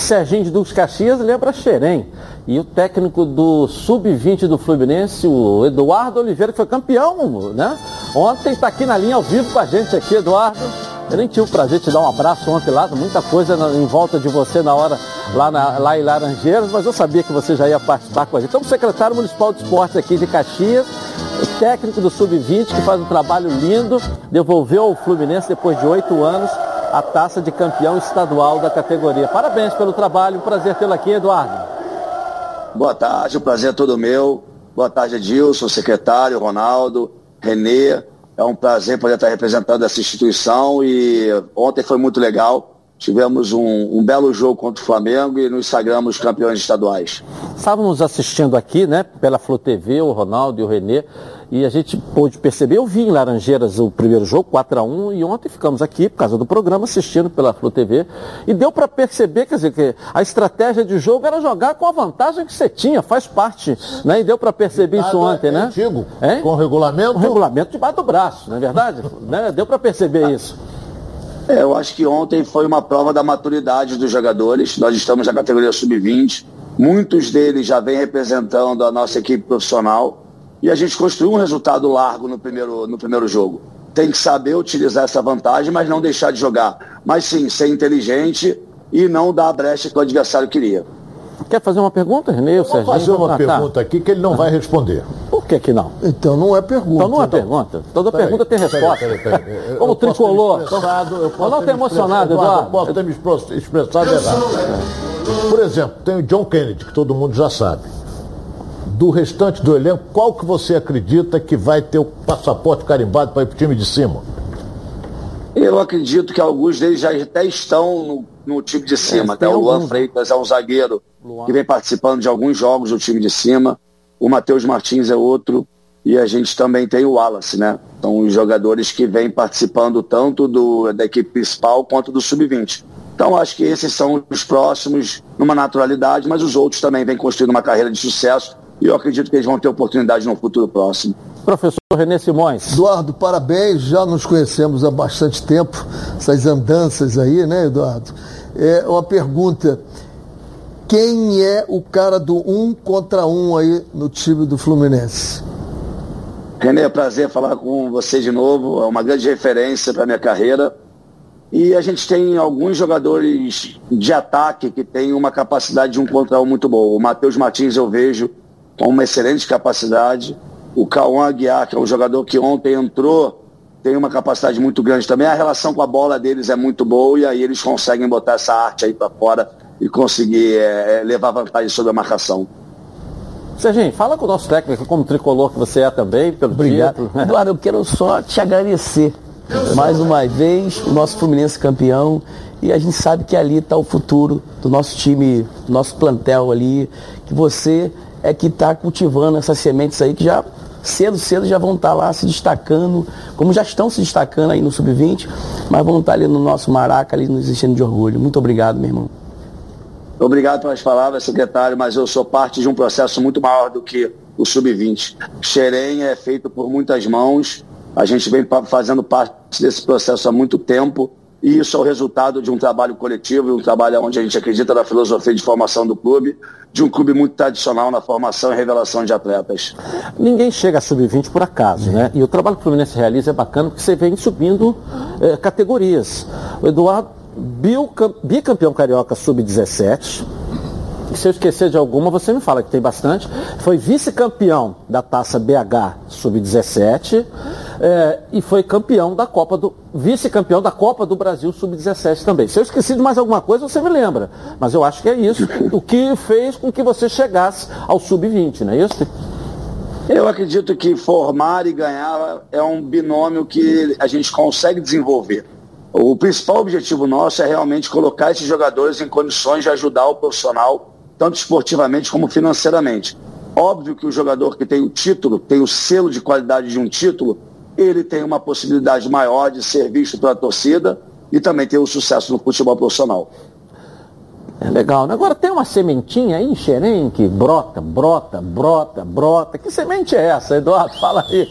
Serginho dos Caxias lembra Xerém. E o técnico do Sub-20 do Fluminense, o Eduardo Oliveira, que foi campeão, né? Ontem está aqui na linha ao vivo com a gente aqui, Eduardo. Eu nem tive o prazer de te dar um abraço ontem lá, muita coisa em volta de você na hora lá, na, lá em Laranjeiras, mas eu sabia que você já ia participar com a gente. Então, secretário municipal de esportes aqui de Caxias, técnico do Sub-20, que faz um trabalho lindo, devolveu ao Fluminense depois de oito anos a taça de campeão estadual da categoria. Parabéns pelo trabalho, um prazer tê-lo aqui, Eduardo. Boa tarde, o prazer é todo meu. Boa tarde, Edilson, secretário, Ronaldo, Renê. É um prazer poder estar representando essa instituição e ontem foi muito legal. Tivemos um, um, belo jogo contra o Flamengo e nos sagramos campeões estaduais. Estávamos assistindo aqui, né, pela Flu TV, o Ronaldo e o Renê, e a gente pôde perceber, eu vi em Laranjeiras o primeiro jogo, 4 a 1 e ontem ficamos aqui, por causa do programa, assistindo pela Flu TV. E deu para perceber, quer dizer, que a estratégia de jogo era jogar com a vantagem que você tinha, faz parte. Né? E deu para perceber isso ontem, é né? Antigo, hein? com regulamento. Com regulamento debaixo do braço, não é verdade? né? Deu para perceber isso. É, eu acho que ontem foi uma prova da maturidade dos jogadores. Nós estamos na categoria sub-20. Muitos deles já vêm representando a nossa equipe profissional e a gente construiu um resultado largo no primeiro, no primeiro jogo. Tem que saber utilizar essa vantagem, mas não deixar de jogar. Mas sim, ser inteligente e não dar a brecha que o adversário queria. Quer fazer uma pergunta, Renê? Vou fazer uma ah, tá. pergunta aqui que ele não vai responder. Por que que não? Então não é pergunta. Então não é então, pergunta. Toda pergunta tem resposta. Peraí, peraí, peraí. Como tricolor. Eu não ter emocionado, Eduardo. Eu posso ter me expressado errado. Por exemplo, tem o John Kennedy, que todo mundo já sabe do restante do elenco, qual que você acredita que vai ter o passaporte carimbado para ir para o time de cima? Eu acredito que alguns deles já até estão no, no time de cima. É, até o Luan algum... Freitas é um zagueiro Luan. que vem participando de alguns jogos do time de cima. O Matheus Martins é outro. E a gente também tem o Wallace, né? São os jogadores que vêm participando tanto do, da equipe principal quanto do sub-20. Então acho que esses são os próximos numa naturalidade, mas os outros também vêm construindo uma carreira de sucesso e eu acredito que eles vão ter oportunidade no futuro próximo. Professor Renê Simões. Eduardo, parabéns, já nos conhecemos há bastante tempo, essas andanças aí, né, Eduardo? É uma pergunta. Quem é o cara do um contra um aí no time do Fluminense? Renê, é prazer falar com você de novo. É uma grande referência para minha carreira. E a gente tem alguns jogadores de ataque que têm uma capacidade de um contra um muito boa. O Matheus Martins eu vejo com uma excelente capacidade. O Cauã Aguiar, que é um jogador que ontem entrou, tem uma capacidade muito grande também. A relação com a bola deles é muito boa e aí eles conseguem botar essa arte aí para fora e conseguir é, é, levar vantagem sobre a marcação. Serginho, fala com o nosso técnico, como tricolor que você é também, pelo Obrigado. título. Eduardo, eu quero só te agradecer mais uma vez, o nosso Fluminense campeão. E a gente sabe que ali está o futuro do nosso time, do nosso plantel ali, que você é que está cultivando essas sementes aí que já cedo, cedo já vão estar tá lá se destacando, como já estão se destacando aí no Sub-20, mas vão estar tá ali no nosso Maraca, ali nos enchendo de orgulho. Muito obrigado, meu irmão. Obrigado pelas palavras, secretário, mas eu sou parte de um processo muito maior do que o Sub-20. Xerém é feito por muitas mãos, a gente vem fazendo parte desse processo há muito tempo e isso é o resultado de um trabalho coletivo um trabalho onde a gente acredita na filosofia de formação do clube, de um clube muito tradicional na formação e revelação de atletas. Ninguém chega a sub-20 por acaso, né? E o trabalho que o Fluminense realiza é bacana porque você vem subindo é, categorias. O Eduardo, bicampeão carioca sub-17, se eu esquecer de alguma, você me fala que tem bastante. Foi vice-campeão da taça BH Sub-17 é, e foi campeão da Copa do. vice-campeão da Copa do Brasil Sub-17 também. Se eu esqueci de mais alguma coisa, você me lembra. Mas eu acho que é isso o que fez com que você chegasse ao Sub-20, não é isso? Eu acredito que formar e ganhar é um binômio que a gente consegue desenvolver. O principal objetivo nosso é realmente colocar esses jogadores em condições de ajudar o profissional tanto esportivamente como financeiramente. Óbvio que o jogador que tem o título, tem o selo de qualidade de um título, ele tem uma possibilidade maior de ser visto pela torcida e também ter o sucesso no futebol profissional. É legal. Agora tem uma sementinha aí em Xerém que brota, brota, brota, brota. Que semente é essa, Eduardo? Fala aí.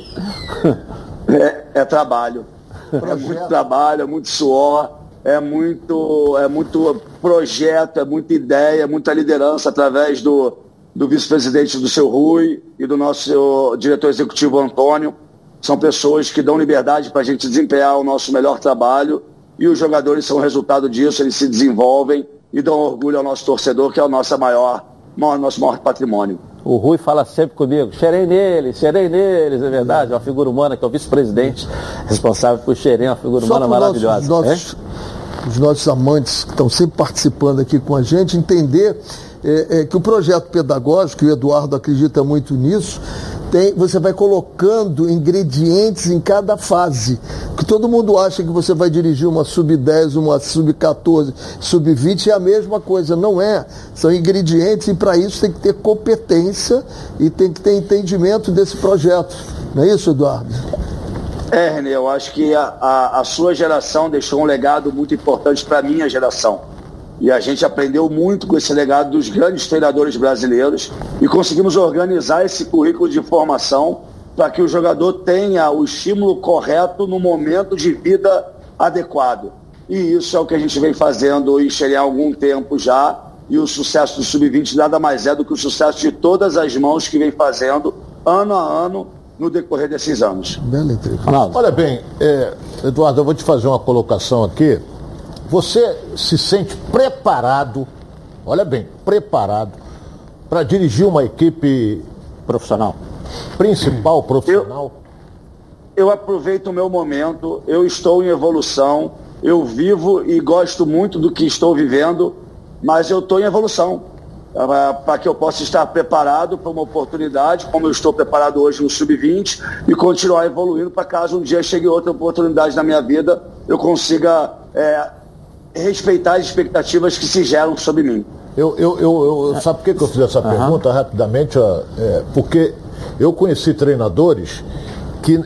É, é trabalho. É muito trabalho, é muito suor é muito, é muito projeto, é muita ideia, é muita liderança através do, do vice-presidente do seu Rui e do nosso diretor executivo Antônio. São pessoas que dão liberdade para a gente desempenhar o nosso melhor trabalho e os jogadores são resultado disso, eles se desenvolvem e dão orgulho ao nosso torcedor, que é o nosso maior, nosso maior patrimônio. O Rui fala sempre comigo, cheirei neles, cheirei neles, é verdade, é uma figura humana que é o vice-presidente responsável por cheirar, uma figura humana maravilhosa. Nossos, os nossos amantes que estão sempre participando aqui com a gente, entender é, é, que o projeto pedagógico, e o Eduardo acredita muito nisso, tem, você vai colocando ingredientes em cada fase. Que todo mundo acha que você vai dirigir uma sub-10, uma sub-14, sub-20 é a mesma coisa. Não é. São ingredientes e para isso tem que ter competência e tem que ter entendimento desse projeto. Não é isso, Eduardo? É, René, eu acho que a, a, a sua geração deixou um legado muito importante para a minha geração e a gente aprendeu muito com esse legado dos grandes treinadores brasileiros e conseguimos organizar esse currículo de formação para que o jogador tenha o estímulo correto no momento de vida adequado. E isso é o que a gente vem fazendo em Xerém há algum tempo já. E o sucesso do Sub-20 nada mais é do que o sucesso de todas as mãos que vem fazendo ano a ano no decorrer desses anos. Olha bem, é, Eduardo, eu vou te fazer uma colocação aqui você se sente preparado, olha bem, preparado para dirigir uma equipe profissional? Principal profissional? Eu, eu aproveito o meu momento, eu estou em evolução, eu vivo e gosto muito do que estou vivendo, mas eu estou em evolução. Para que eu possa estar preparado para uma oportunidade, como eu estou preparado hoje no Sub-20, e continuar evoluindo para caso um dia chegue outra oportunidade na minha vida, eu consiga é, respeitar as expectativas que se geram sobre mim. Eu, eu, eu, eu sabe por que eu fiz essa uhum. pergunta rapidamente? É, porque eu conheci treinadores que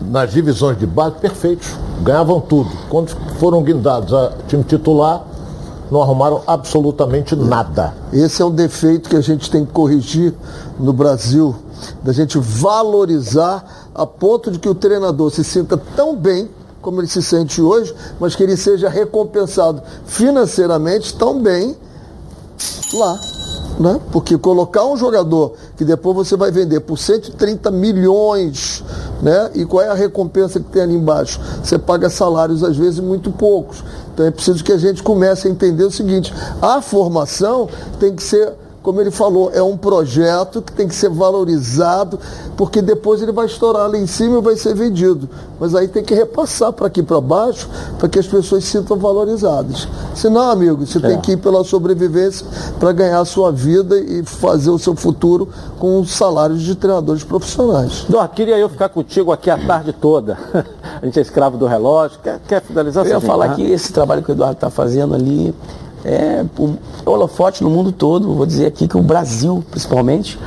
nas divisões de base perfeitos, ganhavam tudo. Quando foram guindados a time titular, não arrumaram absolutamente nada. Esse é um defeito que a gente tem que corrigir no Brasil, da gente valorizar a ponto de que o treinador se sinta tão bem como ele se sente hoje, mas que ele seja recompensado financeiramente também lá. Né? Porque colocar um jogador que depois você vai vender por 130 milhões, né? E qual é a recompensa que tem ali embaixo? Você paga salários às vezes muito poucos. Então é preciso que a gente comece a entender o seguinte: a formação tem que ser como ele falou, é um projeto que tem que ser valorizado, porque depois ele vai estourar lá em cima e vai ser vendido. Mas aí tem que repassar para aqui para baixo, para que as pessoas se sintam valorizadas. Senão, amigo, você é. tem que ir pela sobrevivência para ganhar a sua vida e fazer o seu futuro com salários de treinadores profissionais. Dó, queria eu ficar contigo aqui a tarde toda. a gente é escravo do relógio. Quer, quer finalizar? Eu ia falar que esse trabalho que o Eduardo está fazendo ali é, o holofote no mundo todo, vou dizer aqui que o Brasil, principalmente,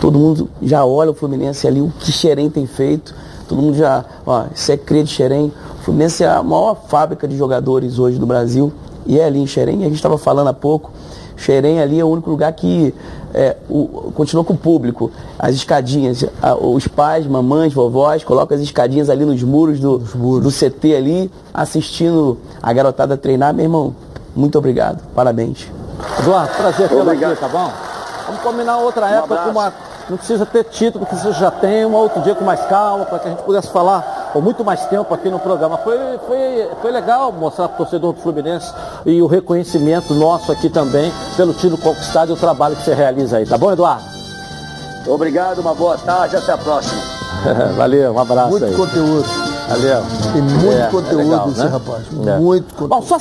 todo mundo já olha o Fluminense ali, o que Xerém tem feito, todo mundo já, ó, isso é crer de Xerém. O Fluminense é a maior fábrica de jogadores hoje do Brasil e é ali em Xerém, a gente estava falando há pouco, Xerém ali é o único lugar que é, o, continua com o público. As escadinhas, a, os pais, mamães, vovós, colocam as escadinhas ali nos muros do, muros. do CT ali, assistindo a garotada treinar, meu irmão muito obrigado. Parabéns. Eduardo, prazer tê-lo aqui, tá bom? Vamos combinar outra um época com uma. Não precisa ter título, que você já tem, um outro dia com mais calma, para que a gente pudesse falar com muito mais tempo aqui no programa. Foi, foi, foi legal mostrar para o torcedor do Fluminense e o reconhecimento nosso aqui também pelo título conquistado e o trabalho que você realiza aí. Tá bom, Eduardo? Obrigado, uma boa tarde, até a próxima. Valeu, um abraço muito aí. Conteúdo. Valeu. Tem muito é, conteúdo é legal, esse né? rapaz. É. Muito conteúdo. Bom, só